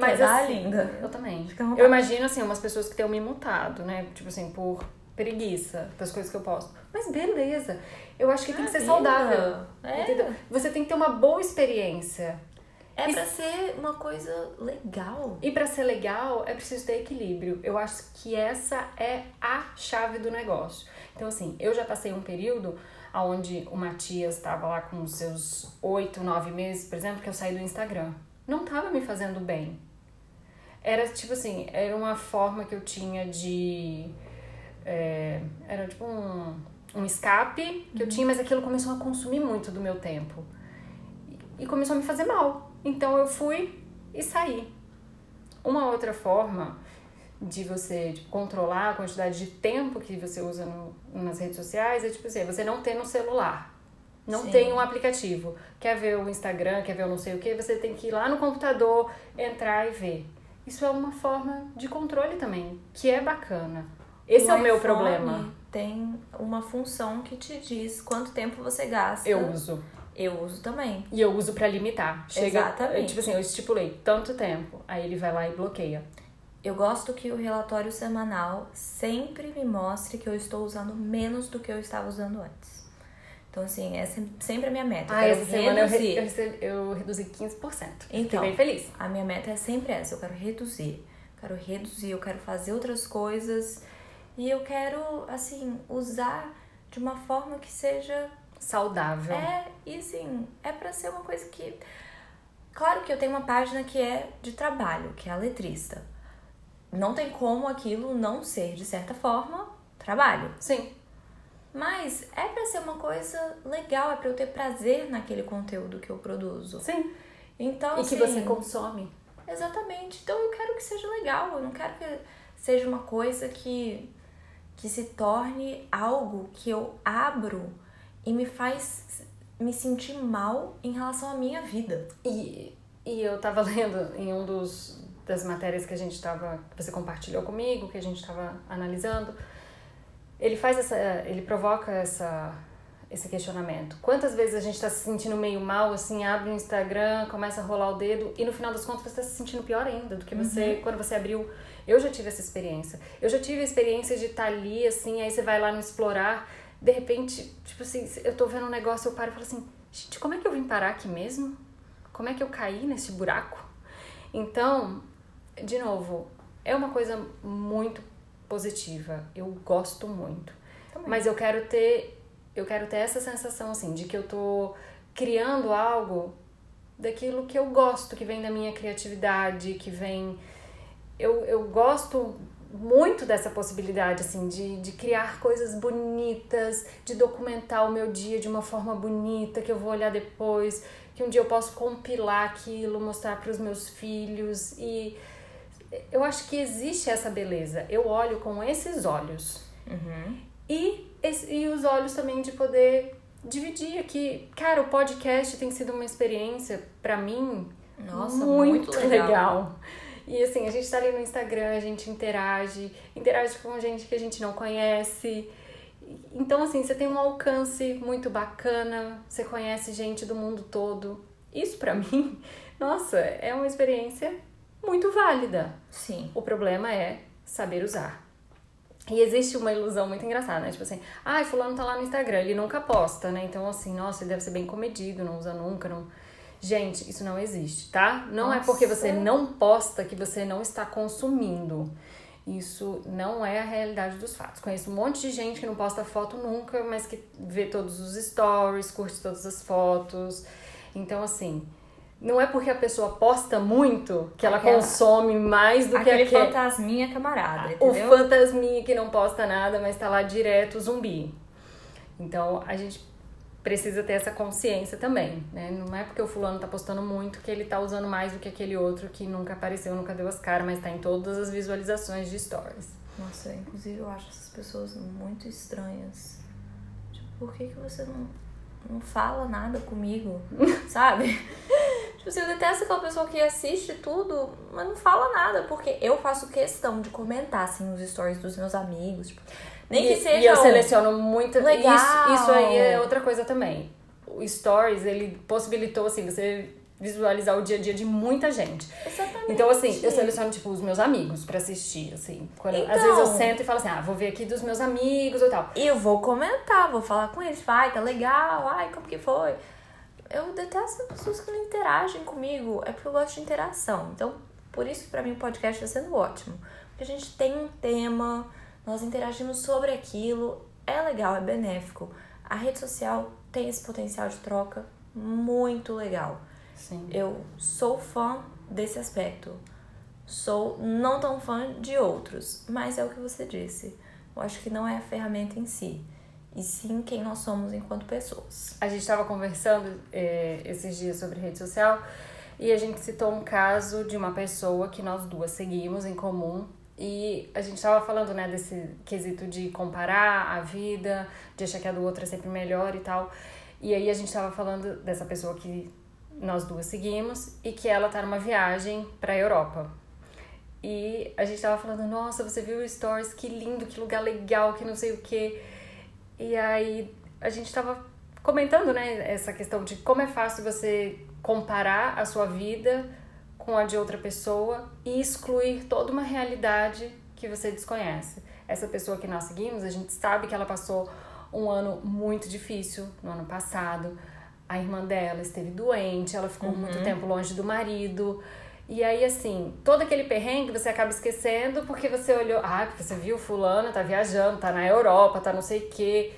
Mas dar, assim, linda? eu também. Eu imagino assim, umas pessoas que tenham me mutado, né? Tipo assim, por preguiça das coisas que eu posto. Mas beleza. Eu acho que tem que ser Ah, saudável. É. Entendeu? Você tem que ter uma boa experiência. É E- pra ser uma coisa legal. E pra ser legal, é preciso ter equilíbrio. Eu acho que essa é a chave do negócio. Então, assim, eu já passei um período onde o Matias estava lá com os seus oito, nove meses, por exemplo, que eu saí do Instagram. Não estava me fazendo bem. Era tipo assim, era uma forma que eu tinha de. É, era tipo um, um escape que eu tinha, mas aquilo começou a consumir muito do meu tempo. E começou a me fazer mal. Então eu fui e saí. Uma outra forma de você controlar a quantidade de tempo que você usa no, nas redes sociais é tipo assim, você não ter no celular. Não Sim. tem um aplicativo. Quer ver o Instagram, quer ver o não sei o que, você tem que ir lá no computador, entrar e ver. Isso é uma forma de controle também, que é bacana. Esse o é o meu problema. Tem uma função que te diz quanto tempo você gasta. Eu uso. Eu uso também. E eu uso para limitar. Chega, Exatamente. Tipo assim, eu estipulei tanto tempo, aí ele vai lá e bloqueia. Eu gosto que o relatório semanal sempre me mostre que eu estou usando menos do que eu estava usando antes. Então, assim, é sempre a minha meta. Ah, essa semana eu, re, eu, eu reduzi 15%. Então, bem feliz. A minha meta é sempre essa. Eu quero reduzir. Quero reduzir, eu quero fazer outras coisas. E eu quero, assim, usar de uma forma que seja... Saudável. É, e assim, é para ser uma coisa que... Claro que eu tenho uma página que é de trabalho, que é a letrista não tem como aquilo não ser, de certa forma, trabalho. Sim. Mas é para ser uma coisa legal, é para eu ter prazer naquele conteúdo que eu produzo. Sim. Então, e assim, que você consome. Exatamente. Então eu quero que seja legal, eu não quero que seja uma coisa que que se torne algo que eu abro e me faz me sentir mal em relação à minha vida. E, e eu tava lendo em um dos, das matérias que a gente estava, que você compartilhou comigo, que a gente estava analisando, ele faz essa, ele provoca essa esse questionamento. Quantas vezes a gente está se sentindo meio mal, assim, abre o Instagram, começa a rolar o dedo e no final das contas você está se sentindo pior ainda do que você uhum. quando você abriu. Eu já tive essa experiência. Eu já tive a experiência de estar tá ali, assim, aí você vai lá no explorar, de repente, tipo assim, eu tô vendo um negócio, eu paro e falo assim, gente, como é que eu vim parar aqui mesmo? Como é que eu caí nesse buraco? Então, de novo, é uma coisa muito positiva. Eu gosto muito. Também. Mas eu quero ter eu quero ter essa sensação assim de que eu tô criando algo daquilo que eu gosto, que vem da minha criatividade, que vem eu, eu gosto muito dessa possibilidade assim de, de criar coisas bonitas, de documentar o meu dia de uma forma bonita que eu vou olhar depois, que um dia eu posso compilar aquilo, mostrar para os meus filhos e eu acho que existe essa beleza. Eu olho com esses olhos. Uhum. E, e os olhos também de poder dividir aqui. Cara, o podcast tem sido uma experiência para mim Nossa, muito, muito legal. legal. E assim, a gente tá ali no Instagram, a gente interage, interage com gente que a gente não conhece. Então, assim, você tem um alcance muito bacana, você conhece gente do mundo todo. Isso para mim, nossa, é uma experiência muito válida. Sim. O problema é saber usar. E existe uma ilusão muito engraçada, né? Tipo assim, ai, ah, fulano tá lá no Instagram, ele nunca posta, né? Então, assim, nossa, ele deve ser bem comedido, não usa nunca, não... Gente, isso não existe, tá? Não nossa. é porque você não posta que você não está consumindo. Isso não é a realidade dos fatos. Conheço um monte de gente que não posta foto nunca, mas que vê todos os stories, curte todas as fotos. Então, assim, não é porque a pessoa posta muito que ela Aquela, consome mais do que aquele fantasminha camarada, entendeu? O fantasminha que não posta nada, mas tá lá direto zumbi. Então a gente precisa ter essa consciência também, né? Não é porque o fulano tá postando muito que ele tá usando mais do que aquele outro que nunca apareceu, nunca deu as caras, mas tá em todas as visualizações de stories. Nossa, inclusive eu acho essas pessoas muito estranhas. Tipo, por que, que você não, não fala nada comigo, sabe? Tipo assim, eu detesto aquela pessoa que assiste tudo, mas não fala nada, porque eu faço questão de comentar, assim, os stories dos meus amigos. Tipo, nem e, que seja. E eu seleciono muito. Legal. Isso, isso aí é outra coisa também. O Stories, ele possibilitou, assim, você visualizar o dia a dia de muita gente. Exatamente. Então, assim, eu seleciono, tipo, os meus amigos para assistir, assim. Quando, então, às vezes eu sento e falo assim, ah, vou ver aqui dos meus amigos ou tal. E eu vou comentar, vou falar com eles, vai, tá legal, ai, como que foi? Eu detesto pessoas que não interagem comigo. É porque eu gosto de interação. Então, por isso que pra mim o podcast está sendo ótimo. Porque a gente tem um tema, nós interagimos sobre aquilo, é legal, é benéfico. a rede social tem esse potencial de troca muito legal. Sim. Eu sou fã desse aspecto. Sou não tão fã de outros, mas é o que você disse. Eu acho que não é a ferramenta em si, e sim quem nós somos enquanto pessoas. A gente estava conversando é, esses dias sobre rede social e a gente citou um caso de uma pessoa que nós duas seguimos em comum. E a gente estava falando, né, desse quesito de comparar a vida, de achar que a do outro é sempre melhor e tal. E aí a gente estava falando dessa pessoa que nós duas seguimos e que ela tá numa viagem para Europa. E a gente tava falando, nossa, você viu o stories, que lindo, que lugar legal, que não sei o quê. E aí a gente tava comentando, né, essa questão de como é fácil você comparar a sua vida com a de outra pessoa e excluir toda uma realidade que você desconhece. Essa pessoa que nós seguimos, a gente sabe que ela passou um ano muito difícil no ano passado. A irmã dela esteve doente, ela ficou Uhum. muito tempo longe do marido. E aí, assim, todo aquele perrengue você acaba esquecendo porque você olhou, ah, porque você viu fulano, tá viajando, tá na Europa, tá não sei o quê.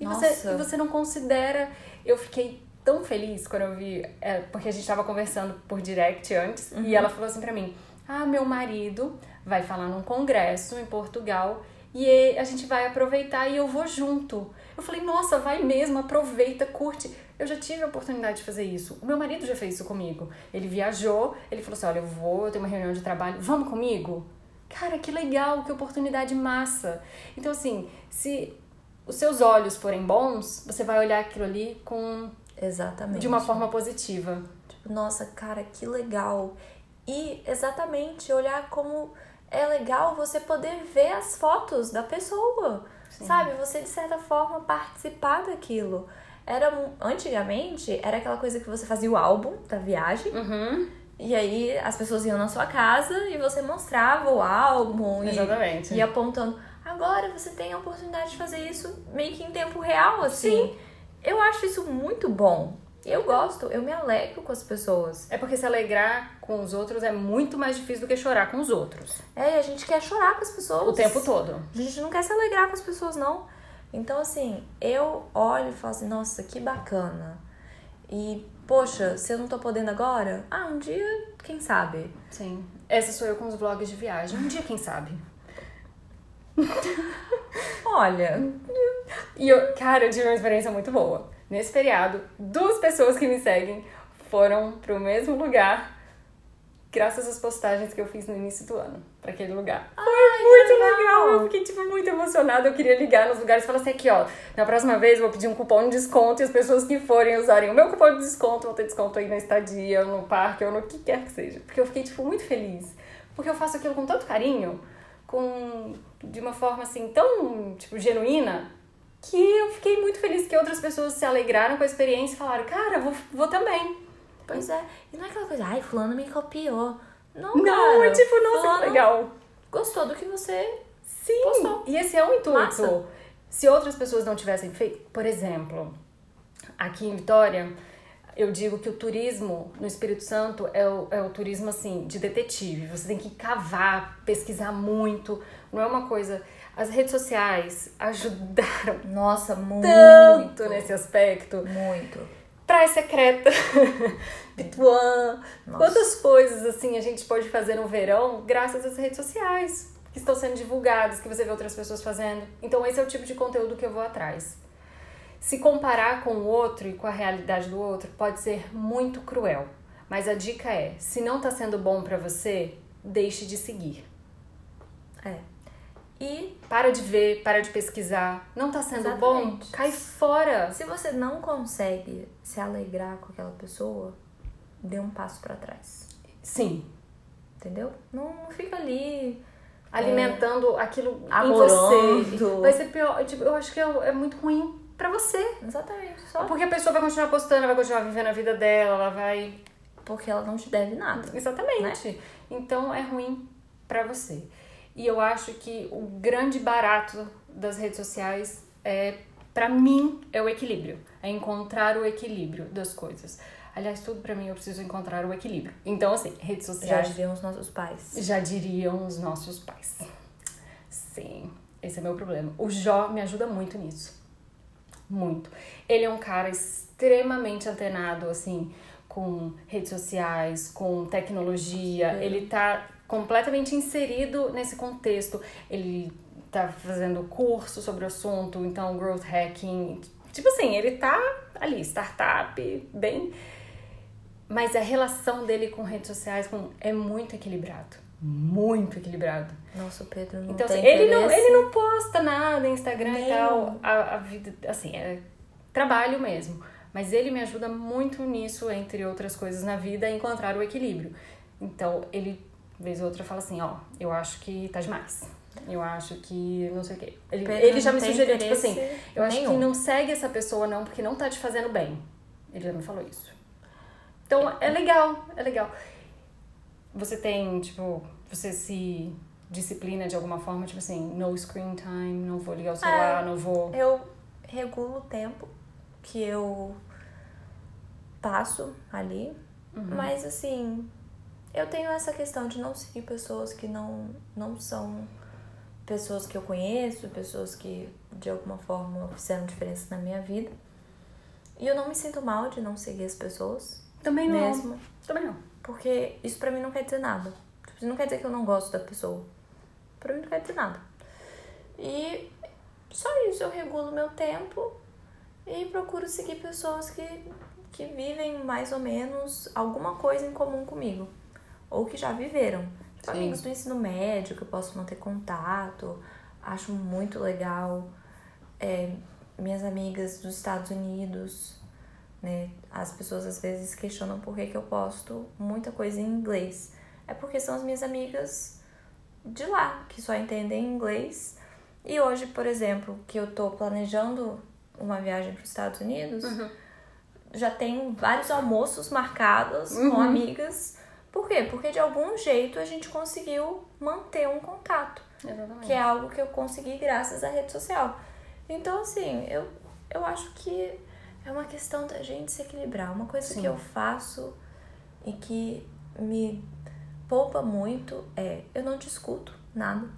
E você, e você não considera. Eu fiquei tão feliz quando eu vi, é, porque a gente tava conversando por direct antes, Uhum. e ela falou assim pra mim: Ah, meu marido vai falar num congresso em Portugal e- a gente vai aproveitar e eu vou junto. Eu falei, nossa, vai mesmo, aproveita, curte. Eu já tive a oportunidade de fazer isso. O meu marido já fez isso comigo. Ele viajou, ele falou assim: olha, eu vou, eu tenho uma reunião de trabalho, vamos comigo? Cara, que legal, que oportunidade massa. Então, assim, se os seus olhos forem bons, você vai olhar aquilo ali com Exatamente. de uma forma positiva. Tipo, nossa, cara, que legal. E exatamente olhar como é legal você poder ver as fotos da pessoa. Sabe? Você, de certa forma, participar daquilo. Era antigamente era aquela coisa que você fazia o álbum da viagem Uhum. e aí as pessoas iam na sua casa e você mostrava o álbum e Exatamente. ia apontando. Agora você tem a oportunidade de fazer isso meio que em tempo real, assim. Eu acho isso muito bom. Eu gosto, eu me alegro com as pessoas. É porque se alegrar com os outros é muito mais difícil do que chorar com os outros. É, e a gente quer chorar com as pessoas. O tempo todo. A gente não quer se alegrar com as pessoas, não. Então, assim, eu olho e falo assim, nossa, que bacana. E, poxa, se eu não tô podendo agora, ah, um dia, quem sabe? Sim. Essa sou eu com os vlogs de viagem. Um dia, quem sabe? Olha, E eu, cara, eu tive uma experiência muito boa. Nesse feriado, duas pessoas que me seguem foram pro mesmo lugar graças às postagens que eu fiz no início do ano, pra aquele lugar. Foi muito legal. legal. Eu fiquei, tipo, muito emocionada. Eu queria ligar nos lugares e falar assim, aqui, ó, na próxima vez eu vou pedir um cupom de desconto e as pessoas que forem usarem o meu cupom de desconto vão ter desconto aí na estadia, ou no parque, ou no que quer que seja. Porque eu fiquei, tipo, muito feliz. Porque eu faço aquilo com tanto carinho, com... de uma forma, assim, tão, tipo, genuína, que eu fiquei muito feliz que outras pessoas se alegraram com a experiência e falaram, cara, vou, vou também. Pois é. E não é aquela coisa, ai, fulano me copiou. Não, Não, cara, é tipo, nossa, que legal. Gostou do que você Sim, Postou. e esse é o intuito. Massa. Se outras pessoas não tivessem feito, por exemplo, aqui em Vitória, eu digo que o turismo no Espírito Santo é o, é o turismo assim de detetive. Você tem que cavar, pesquisar muito. Não é uma coisa. As redes sociais ajudaram Nossa, muito. tanto nesse aspecto. Muito. Praia Secreta, Pituã, Nossa. quantas coisas assim a gente pode fazer no verão graças às redes sociais que estão sendo divulgadas, que você vê outras pessoas fazendo. Então esse é o tipo de conteúdo que eu vou atrás. Se comparar com o outro e com a realidade do outro pode ser muito cruel, mas a dica é, se não tá sendo bom pra você, deixe de seguir. É. E Para de ver, para de pesquisar. Não tá sendo bom? Exatamente. Cai fora. se você não consegue se alegrar com aquela pessoa, dê um passo pra trás. Sim, Entendeu? Não, não fica ali. alimentando aquilo em Amorando. você. Vai ser pior. Tipo, eu acho que é, é muito ruim pra você. Exatamente. Só Porque a pessoa vai continuar postando, vai continuar vivendo a vida dela, ela vai. porque ela não te deve nada. Exatamente. Então é ruim pra você. E eu acho que o grande barato das redes sociais é, pra mim, é o equilíbrio. É encontrar o equilíbrio das coisas. Aliás, tudo pra mim eu preciso encontrar o equilíbrio. Então, assim, redes Já sociais. diriam os nossos pais. Já diriam os nossos pais. Sim, esse é meu problema. O Jó me ajuda muito nisso. muito. Ele é um cara extremamente antenado, assim, com redes sociais, com tecnologia. Ele tá completamente inserido nesse contexto. Ele tá fazendo curso sobre o assunto, então growth hacking. Tipo assim, ele tá ali, startup, bem. Mas a relação dele com redes sociais é muito equilibrado. Muito equilibrado. Nossa, o Pedro não então, tem assim, ele não Ele não posta nada no Instagram Nem. e tal. A, a vida, assim, é trabalho mesmo. Mas ele me ajuda muito nisso, entre outras coisas na vida, a encontrar o equilíbrio. Então, ele, vez ou outra, fala assim, ó, eu acho que tá demais. Eu acho que não sei o quê. Ele, ele já me sugeriu, tipo assim, eu acho nenhum. que não segue essa pessoa não, porque não tá te fazendo bem. Ele já me falou isso. Então, é legal, é legal. Você tem, tipo, você se disciplina de alguma forma, tipo assim, no screen time, não vou ligar o celular, é, não vou. Eu regulo o tempo que eu passo ali. Uhum. Mas assim, eu tenho essa questão de não seguir pessoas que não, não são pessoas que eu conheço, pessoas que de alguma forma fizeram diferença na minha vida. E eu não me sinto mal de não seguir as pessoas. Também não. Mesmo. Também não. Porque isso pra mim não quer dizer nada. Tipo, não quer dizer que eu não gosto da pessoa. Pra mim não quer dizer nada. E só isso, eu regulo meu tempo e procuro seguir pessoas que que vivem mais ou menos alguma coisa em comum comigo. Ou que já viveram. Tipo, amigos do ensino médio que eu posso manter contato. Acho muito legal. É, minhas amigas dos Estados Unidos. Né? As pessoas às vezes questionam por que, que eu posto muita coisa em inglês. É porque são as minhas amigas de lá, que só entendem inglês. E hoje, por exemplo, que eu tô planejando uma viagem para os Estados Unidos. Uhum já tenho vários almoços marcados uhum. com amigas. Por quê? Porque de algum jeito a gente conseguiu manter um contato. Exatamente. Que é algo que eu consegui graças à rede social. Então, assim, eu, eu acho que é uma questão da gente se equilibrar. Uma coisa Sim. que eu faço e que me poupa muito é eu não discuto nada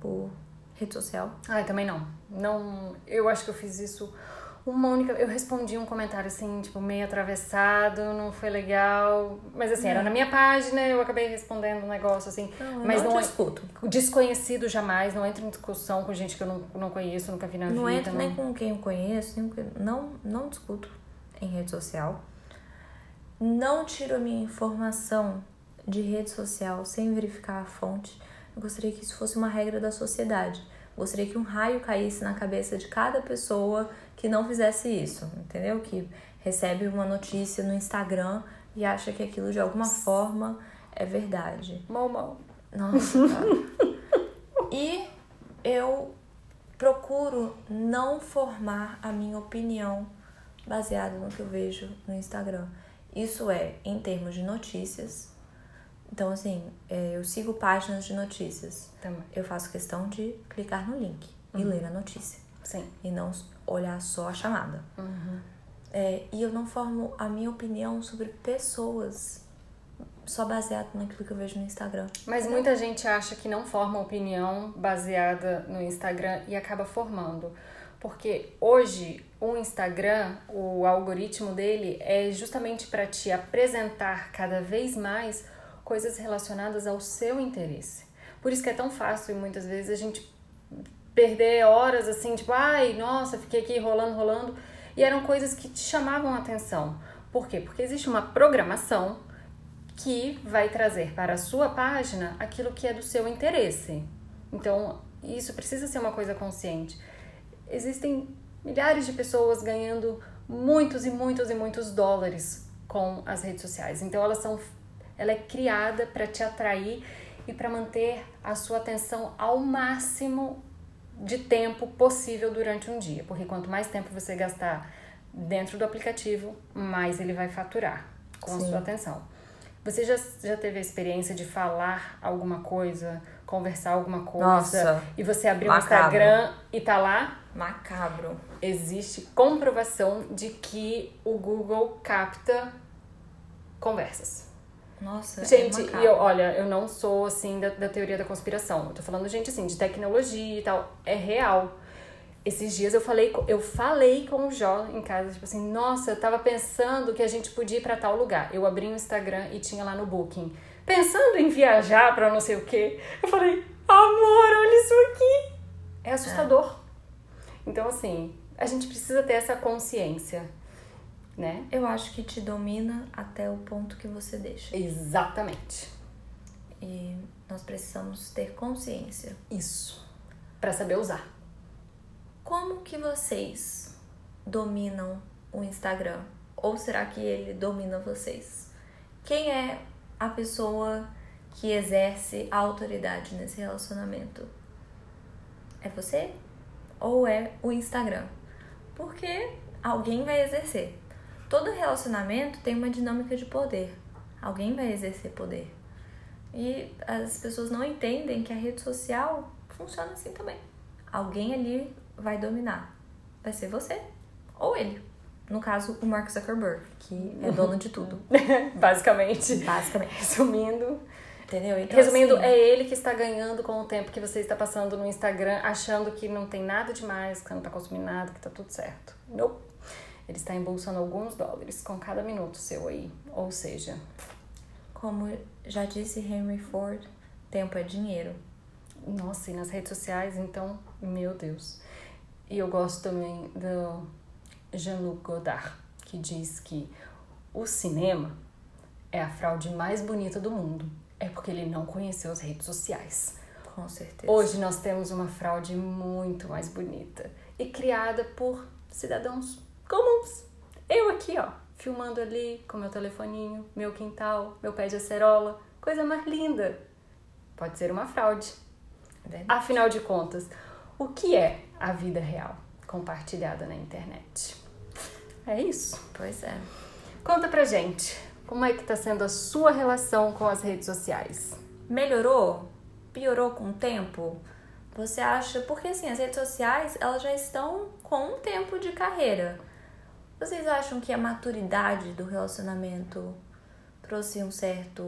por rede social. Ah, também não. Não, eu acho que eu fiz isso uma única. Eu respondi um comentário assim, tipo, meio atravessado, não foi legal. Mas assim, era na minha página, eu acabei respondendo um negócio assim. Não, mas não, não discuto. Desconhecido jamais, não entro em discussão com gente que eu não, não conheço, nunca vi na não vida. Entro não entro nem com quem eu conheço, nem com... não, não discuto em rede social. Não tiro a minha informação de rede social sem verificar a fonte. Eu gostaria que isso fosse uma regra da sociedade. Gostaria que um raio caísse na cabeça de cada pessoa que não fizesse isso, entendeu? Que recebe uma notícia no Instagram e acha que aquilo de alguma forma é verdade. Mal, mal. Nossa, cara. e eu procuro não formar a minha opinião baseada no que eu vejo no Instagram. Isso é em termos de notícias. Então, assim, é, eu sigo páginas de notícias. Também. Eu faço questão de clicar no link uhum. e ler a notícia. Sim. E não olhar só a chamada. Uhum. É, e eu não formo a minha opinião sobre pessoas só baseado naquilo que eu vejo no Instagram. Mas muita gente acha que não forma opinião baseada no Instagram e acaba formando. Porque hoje o Instagram, o algoritmo dele é justamente para te apresentar cada vez mais coisas relacionadas ao seu interesse. Por isso que é tão fácil e muitas vezes a gente perder horas assim, tipo, ai, nossa, fiquei aqui rolando, rolando. E eram coisas que te chamavam a atenção. Por quê? Porque existe uma programação que vai trazer para a sua página aquilo que é do seu interesse. Então, isso precisa ser uma coisa consciente. Existem milhares de pessoas ganhando muitos e muitos e muitos dólares com as redes sociais. Então, elas são ela é criada para te atrair e para manter a sua atenção ao máximo de tempo possível durante um dia, porque quanto mais tempo você gastar dentro do aplicativo, mais ele vai faturar com Sim. a sua atenção. Você já, já teve a experiência de falar alguma coisa, conversar alguma coisa Nossa, e você abrir o Instagram e tá lá? Macabro. Existe comprovação de que o Google capta conversas. Nossa, gente, é e eu, olha, eu não sou assim da, da teoria da conspiração. Eu tô falando, gente, assim, de tecnologia e tal. É real. esses dias eu falei, eu falei com o Jó em casa, tipo assim, nossa, eu tava pensando que a gente podia ir pra tal lugar. Eu abri o Instagram e tinha lá no Booking, pensando em viajar pra não sei o quê. Eu falei, amor, olha isso aqui. É assustador. Então, assim, a gente precisa ter essa consciência, né? Eu acho que te domina até o ponto que você deixa. Exatamente. E nós precisamos ter consciência. Isso. Pra saber usar. Como que vocês dominam o Instagram? Ou será que ele domina vocês? Quem é a pessoa que exerce a autoridade nesse relacionamento? É você? Ou é o Instagram? Porque alguém vai exercer. Todo relacionamento tem uma dinâmica de poder. Alguém vai exercer poder. E as pessoas não entendem que a rede social funciona assim também. Alguém ali vai dominar. Vai ser você ou ele. No caso, o Mark Zuckerberg, que é dono de tudo. Basicamente. Basicamente. Resumindo, Entendeu? Então, Resumindo, assim, é ele que está ganhando com o tempo que você está passando no Instagram, achando que não tem nada demais, que você não está consumindo nada, que tá tudo certo. Nope. Ele está embolsando alguns dólares com cada minuto seu aí. Ou seja, como já disse Henry Ford, tempo é dinheiro. nossa, e nas redes sociais, então, meu Deus. E eu gosto também do Jean-Luc Godard, que diz que o cinema é a fraude mais bonita do mundo. É porque ele não conheceu as redes sociais. Com certeza. Hoje nós temos uma fraude muito mais bonita e criada por cidadãos comuns. Eu aqui, ó, filmando ali com meu telefoninho, meu quintal, meu pé de acerola, coisa mais linda. Pode ser uma fraude. É verdade. Afinal de contas, o que é a vida real compartilhada na internet? É isso. Pois é. Conta pra gente, como é que tá sendo a sua relação com as redes sociais? Melhorou? Piorou com o tempo? Você acha? Porque assim, as redes sociais, elas já estão com um tempo de carreira. Vocês acham que a maturidade do relacionamento trouxe um certo.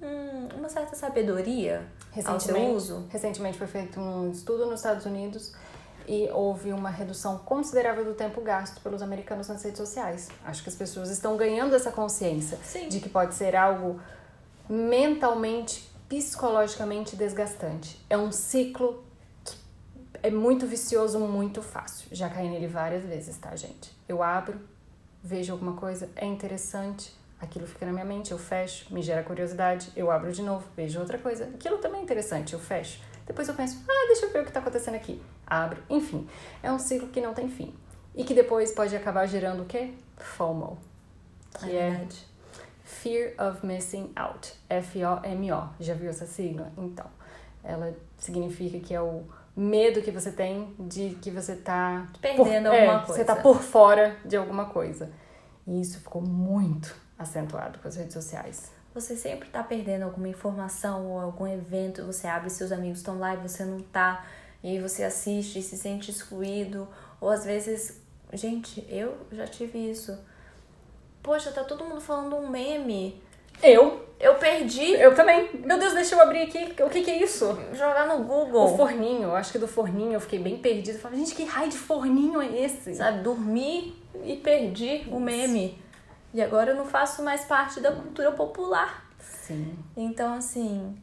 hum, uma certa sabedoria ao seu Recentemente, uso? recentemente foi feito um estudo nos Estados Unidos e houve uma redução considerável do tempo gasto pelos americanos nas redes sociais. Acho que as pessoas estão ganhando essa consciência Sim. de que pode ser algo mentalmente, psicologicamente desgastante. É um ciclo é muito vicioso, muito fácil. Já caí nele várias vezes, tá, gente? Eu abro, vejo alguma coisa, é interessante, aquilo fica na minha mente, eu fecho, me gera curiosidade, eu abro de novo, vejo outra coisa, aquilo também é interessante, eu fecho. Depois eu penso, ah, deixa eu ver o que tá acontecendo aqui. Abro, enfim. É um ciclo que não tem fim. E que depois pode acabar gerando o quê? FOMO. Que é verdade. Fear of Missing Out. F-O-M-O. Já viu essa sigla? Então, ela significa que é o medo que você tem de que você tá Perdendo por, alguma é, coisa. Você tá por fora de alguma coisa. E isso ficou muito acentuado com as redes sociais. Você sempre tá perdendo alguma informação ou algum evento, você abre seus amigos estão lá e você não tá, e aí você assiste e se sente excluído, ou às vezes, gente, eu já tive isso. Poxa, tá todo mundo falando um meme. Eu, Eu perdi eu também. Meu Deus, deixa eu abrir aqui. O que que é isso? jogar no O Google. forninho, eu acho que do forninho eu fiquei bem perdida. Eu falei, gente, que raio de forninho é esse? Sabe, dormi e perdi o meme. E agora eu não faço mais parte da cultura popular. Sim. Então, assim,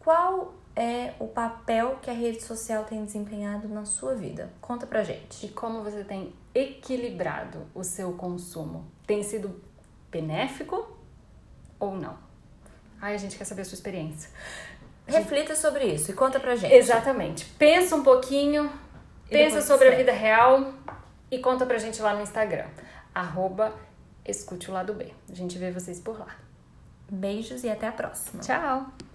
qual é o papel que a rede social tem desempenhado na sua vida? Conta pra gente. E como você tem equilibrado o seu consumo? Tem sido benéfico ou não? Ai, a gente quer saber a sua experiência. Reflita sobre isso e conta pra gente. Exatamente. Pensa um pouquinho, E pensa sobre a vida real e conta pra gente lá no Instagram. Arroba escute o lado B. A gente vê vocês por lá. Beijos e até a próxima. Tchau!